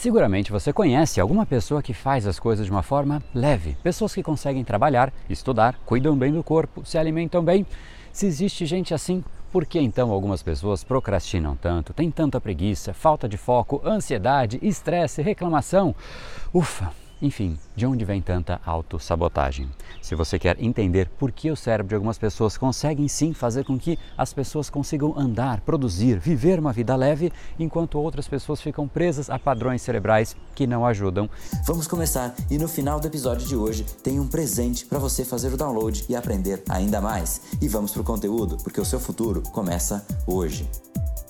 Seguramente você conhece alguma pessoa que faz as coisas de uma forma leve, pessoas que conseguem trabalhar, estudar, cuidam bem do corpo, se alimentam bem. Se existe gente assim, por que então algumas pessoas procrastinam tanto, têm tanta preguiça, falta de foco, ansiedade, estresse, reclamação? Ufa, enfim, de onde vem tanta autossabotagem? Se você quer entender por que o cérebro de algumas pessoas consegue sim fazer com que as pessoas consigam andar, produzir, viver uma vida leve, enquanto outras pessoas ficam presas a padrões cerebrais que não ajudam. Vamos começar e no final do episódio de hoje tem um presente para você fazer o download e aprender ainda mais. E vamos para o conteúdo, porque o seu futuro começa hoje.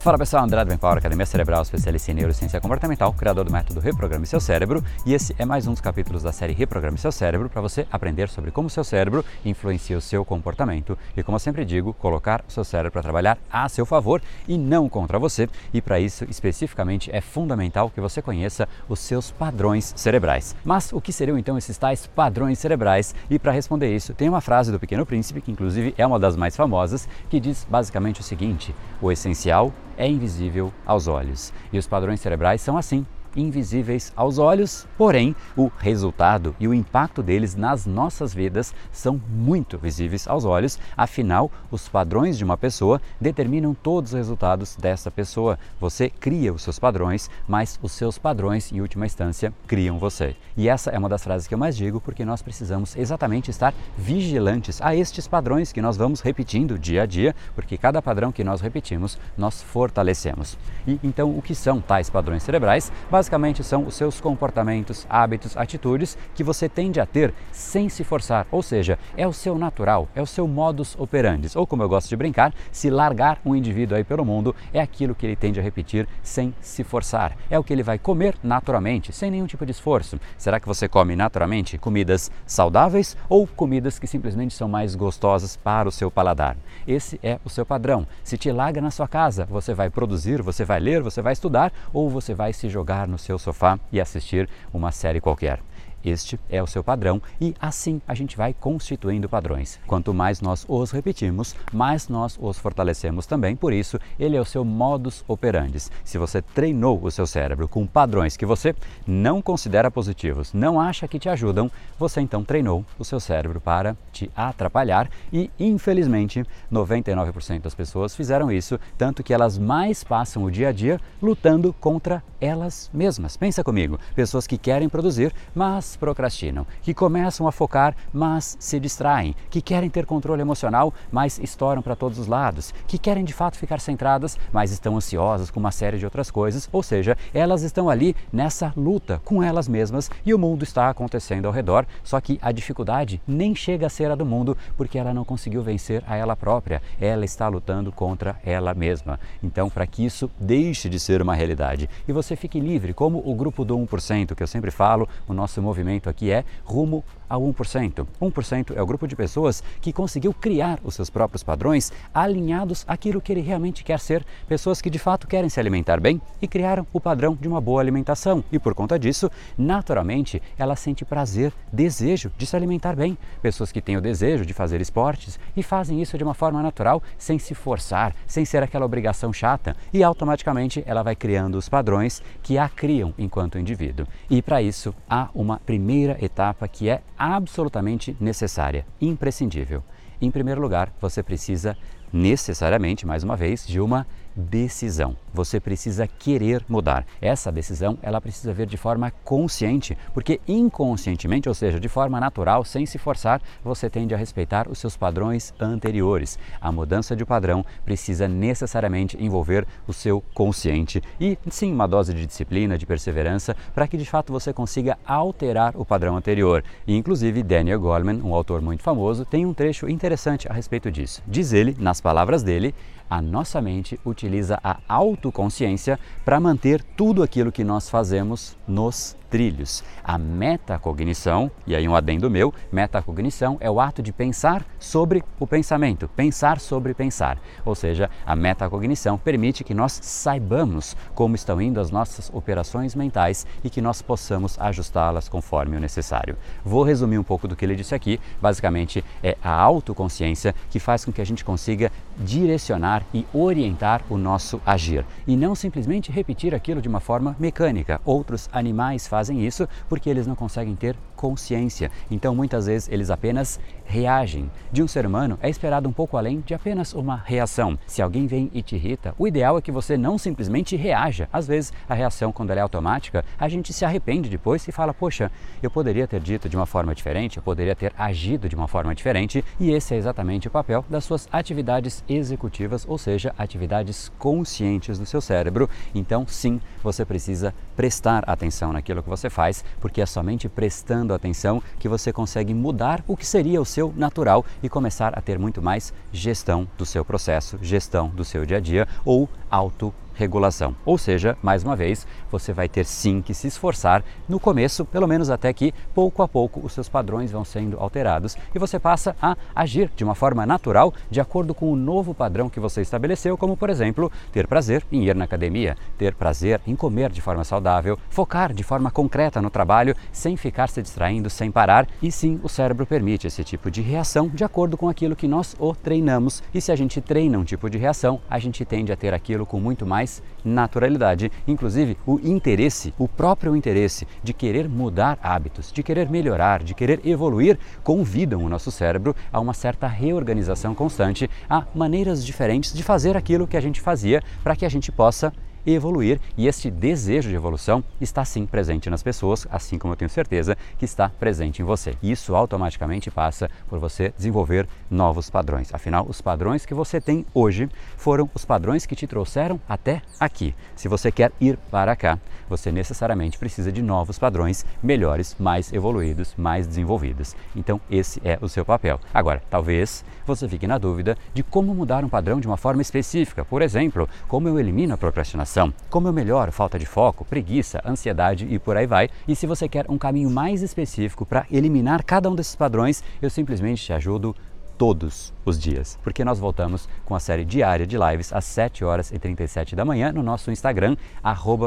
Fala pessoal, André do Empower, Academia Cerebral, especialista em neurociência comportamental, criador do método Reprograme Seu Cérebro, e esse é mais um dos capítulos da série Reprograme Seu Cérebro para você aprender sobre como seu cérebro influencia o seu comportamento e, como eu sempre digo, colocar o seu cérebro para trabalhar a seu favor e não contra você. E para isso, especificamente, é fundamental que você conheça os seus padrões cerebrais. Mas o que seriam então esses tais padrões cerebrais? E para responder isso, tem uma frase do Pequeno Príncipe, que inclusive é uma das mais famosas, que diz basicamente o seguinte: o essencial é invisível aos olhos. E os padrões cerebrais são assim invisíveis aos olhos, porém o resultado e o impacto deles nas nossas vidas são muito visíveis aos olhos, afinal, os padrões de uma pessoa determinam todos os resultados dessa pessoa. Você cria os seus padrões, mas os seus padrões, em última instância, criam você. E essa é uma das frases que eu mais digo porque nós precisamos exatamente estar vigilantes a estes padrões que nós vamos repetindo dia a dia, porque cada padrão que nós repetimos, nós fortalecemos. E então, o que são tais padrões cerebrais? basicamente são os seus comportamentos, hábitos, atitudes que você tende a ter sem se forçar, ou seja, é o seu natural, é o seu modus operandi, ou como eu gosto de brincar, se largar um indivíduo aí pelo mundo, é aquilo que ele tende a repetir sem se forçar. É o que ele vai comer naturalmente, sem nenhum tipo de esforço. Será que você come naturalmente comidas saudáveis ou comidas que simplesmente são mais gostosas para o seu paladar? Esse é o seu padrão. Se te larga na sua casa, você vai produzir, você vai ler, você vai estudar ou você vai se jogar no seu sofá e assistir uma série qualquer. Este é o seu padrão e assim a gente vai constituindo padrões. Quanto mais nós os repetimos, mais nós os fortalecemos também. Por isso, ele é o seu modus operandi. Se você treinou o seu cérebro com padrões que você não considera positivos, não acha que te ajudam, você então treinou o seu cérebro para te atrapalhar e, infelizmente, 99% das pessoas fizeram isso, tanto que elas mais passam o dia a dia lutando contra elas mesmas. Pensa comigo, pessoas que querem produzir, mas mas procrastinam, que começam a focar, mas se distraem, que querem ter controle emocional, mas estouram para todos os lados, que querem de fato ficar centradas, mas estão ansiosas com uma série de outras coisas, ou seja, elas estão ali nessa luta com elas mesmas e o mundo está acontecendo ao redor, só que a dificuldade nem chega a ser a do mundo porque ela não conseguiu vencer a ela própria, ela está lutando contra ela mesma. Então, para que isso deixe de ser uma realidade e você fique livre, como o grupo do 1% que eu sempre falo, o nosso movimento movimento aqui é rumo ao 1%. 1% é o grupo de pessoas que conseguiu criar os seus próprios padrões alinhados àquilo que ele realmente quer ser, pessoas que de fato querem se alimentar bem e criaram o padrão de uma boa alimentação. E por conta disso, naturalmente, ela sente prazer, desejo de se alimentar bem. Pessoas que têm o desejo de fazer esportes e fazem isso de uma forma natural, sem se forçar, sem ser aquela obrigação chata, e automaticamente ela vai criando os padrões que a criam enquanto indivíduo. E para isso há uma primeira etapa que é absolutamente necessária, imprescindível. Em primeiro lugar, você precisa necessariamente, mais uma vez, de uma decisão. Você precisa querer mudar. Essa decisão, ela precisa vir de forma consciente, porque inconscientemente, ou seja, de forma natural, sem se forçar, você tende a respeitar os seus padrões anteriores. A mudança de padrão precisa necessariamente envolver o seu consciente e sim uma dose de disciplina, de perseverança, para que de fato você consiga alterar o padrão anterior. E inclusive Daniel Goleman, um autor muito famoso, tem um trecho interessante a respeito disso. Diz ele, nas palavras dele, a nossa mente utiliza a autoconsciência para manter tudo aquilo que nós fazemos nos trilhos. A metacognição, e aí um adendo meu, metacognição é o ato de pensar sobre o pensamento, pensar sobre pensar. Ou seja, a metacognição permite que nós saibamos como estão indo as nossas operações mentais e que nós possamos ajustá-las conforme o necessário. Vou resumir um pouco do que ele disse aqui. Basicamente, é a autoconsciência que faz com que a gente consiga direcionar e orientar o nosso agir e não simplesmente repetir aquilo de uma forma mecânica. Outros animais fazem isso porque eles não conseguem ter consciência. Então, muitas vezes, eles apenas reagem. De um ser humano é esperado um pouco além de apenas uma reação. Se alguém vem e te irrita, o ideal é que você não simplesmente reaja. Às vezes, a reação, quando ela é automática, a gente se arrepende depois e fala: Poxa, eu poderia ter dito de uma forma diferente, eu poderia ter agido de uma forma diferente, e esse é exatamente o papel das suas atividades executivas, ou seja, atividades conscientes do seu cérebro. Então, sim, você precisa prestar atenção naquilo que você faz, porque é somente prestando atenção que você consegue mudar o que seria o seu natural e começar a ter muito mais gestão do seu processo, gestão do seu dia a dia ou auto regulação. Ou seja, mais uma vez, você vai ter sim que se esforçar no começo, pelo menos até que pouco a pouco os seus padrões vão sendo alterados e você passa a agir de uma forma natural de acordo com o novo padrão que você estabeleceu, como por exemplo, ter prazer em ir na academia, ter prazer em comer de forma saudável, focar de forma concreta no trabalho sem ficar se distraindo, sem parar. E sim, o cérebro permite esse tipo de reação de acordo com aquilo que nós o treinamos. E se a gente treina um tipo de reação, a gente tende a ter aquilo com muito mais mais naturalidade. Inclusive, o interesse, o próprio interesse de querer mudar hábitos, de querer melhorar, de querer evoluir, convidam o nosso cérebro a uma certa reorganização constante, a maneiras diferentes de fazer aquilo que a gente fazia para que a gente possa evoluir e este desejo de evolução está sim presente nas pessoas, assim como eu tenho certeza que está presente em você. E isso automaticamente passa por você desenvolver novos padrões. Afinal, os padrões que você tem hoje foram os padrões que te trouxeram até aqui. Se você quer ir para cá, você necessariamente precisa de novos padrões melhores, mais evoluídos, mais desenvolvidos. Então, esse é o seu papel. Agora, talvez você fique na dúvida de como mudar um padrão de uma forma específica. Por exemplo, como eu elimino a procrastinação como eu melhoro falta de foco, preguiça, ansiedade e por aí vai. E se você quer um caminho mais específico para eliminar cada um desses padrões, eu simplesmente te ajudo todos os dias, porque nós voltamos com a série diária de lives às 7 horas e 37 da manhã no nosso Instagram,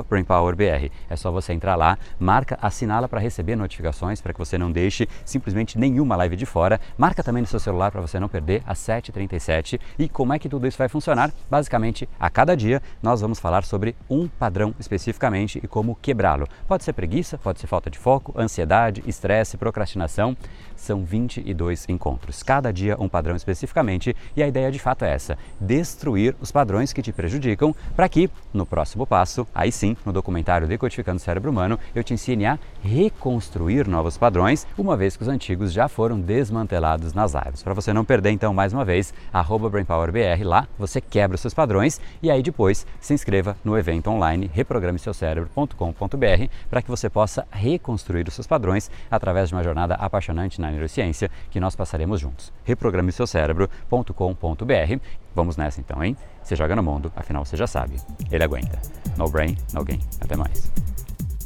BrainPowerBR. É só você entrar lá, marca, assinala para receber notificações, para que você não deixe simplesmente nenhuma live de fora. Marca também no seu celular para você não perder às 7h37. E como é que tudo isso vai funcionar? Basicamente, a cada dia nós vamos falar sobre um padrão especificamente e como quebrá-lo. Pode ser preguiça, pode ser falta de foco, ansiedade, estresse, procrastinação. São 22 encontros. Cada dia um padrão especificamente, e a ideia de fato é essa: destruir os padrões que te prejudicam, para que, no próximo passo, aí sim, no documentário Decodificando o Cérebro Humano, eu te ensine a reconstruir novos padrões, uma vez que os antigos já foram desmantelados nas lives. Para você não perder, então, mais uma vez, BrainPowerBR, lá você quebra os seus padrões e aí depois se inscreva no evento online reprogrameseucerebro.com.br para que você possa reconstruir os seus padrões através de uma jornada apaixonante na neurociência que nós passaremos juntos reprogrameseucerebro.com.br. Vamos nessa então, hein? Você joga no mundo, afinal você já sabe. Ele aguenta. No brain, no gain. Até mais.